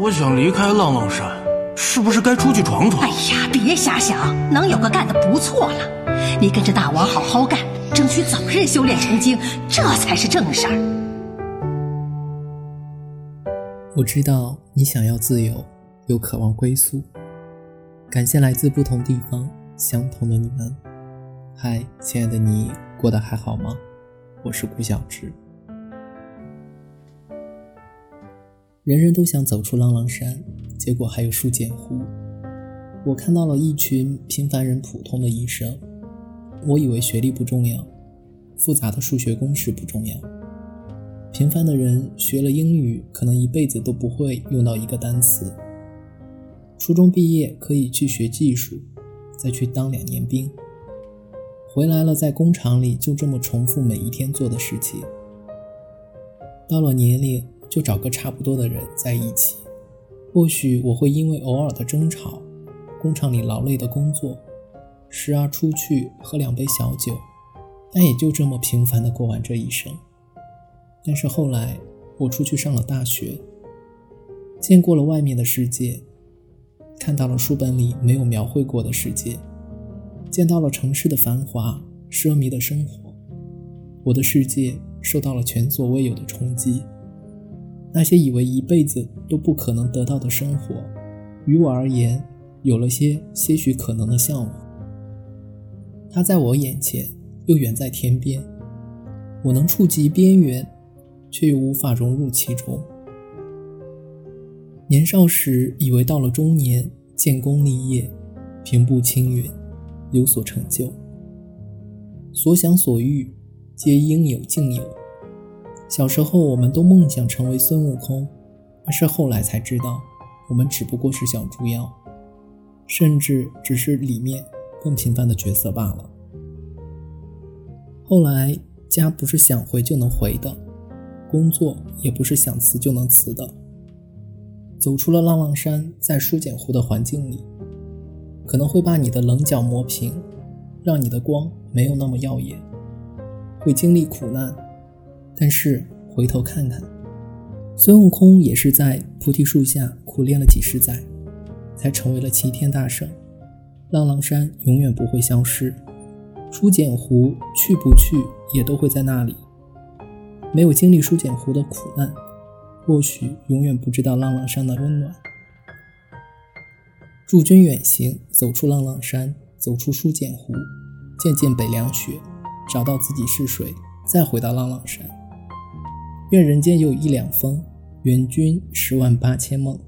我想离开浪浪山，是不是该出去闯闯？哎呀，别瞎想，能有个干的不错了。你跟着大王好好干，争取早日修炼成精，这才是正事儿。我知道你想要自由，又渴望归宿。感谢来自不同地方相同的你们。嗨，亲爱的你，过得还好吗？我是顾小直。人人都想走出浪浪山，结果还有书简湖。我看到了一群平凡人普通的一生。我以为学历不重要，复杂的数学公式不重要。平凡的人学了英语，可能一辈子都不会用到一个单词。初中毕业可以去学技术，再去当两年兵。回来了，在工厂里就这么重复每一天做的事情。到了年龄。就找个差不多的人在一起，或许我会因为偶尔的争吵，工厂里劳累的工作，时而出去喝两杯小酒，但也就这么平凡的过完这一生。但是后来我出去上了大学，见过了外面的世界，看到了书本里没有描绘过的世界，见到了城市的繁华奢靡的生活，我的世界受到了前所未有的冲击。那些以为一辈子都不可能得到的生活，于我而言，有了些些许可能的向往。它在我眼前，又远在天边。我能触及边缘，却又无法融入其中。年少时以为到了中年，建功立业，平步青云，有所成就，所想所欲，皆应有尽有。小时候，我们都梦想成为孙悟空，但是后来才知道，我们只不过是小猪妖，甚至只是里面更平凡的角色罢了。后来，家不是想回就能回的，工作也不是想辞就能辞的。走出了浪浪山，在书简湖的环境里，可能会把你的棱角磨平，让你的光没有那么耀眼，会经历苦难。但是回头看看，孙悟空也是在菩提树下苦练了几十载，才成为了齐天大圣。浪浪山永远不会消失，书简湖去不去也都会在那里。没有经历书简湖的苦难，或许永远不知道浪浪山的温暖。祝君远行，走出浪浪山，走出书简湖，见见北凉雪，找到自己是谁，再回到浪浪山。愿人间有一两风，愿君十万八千梦。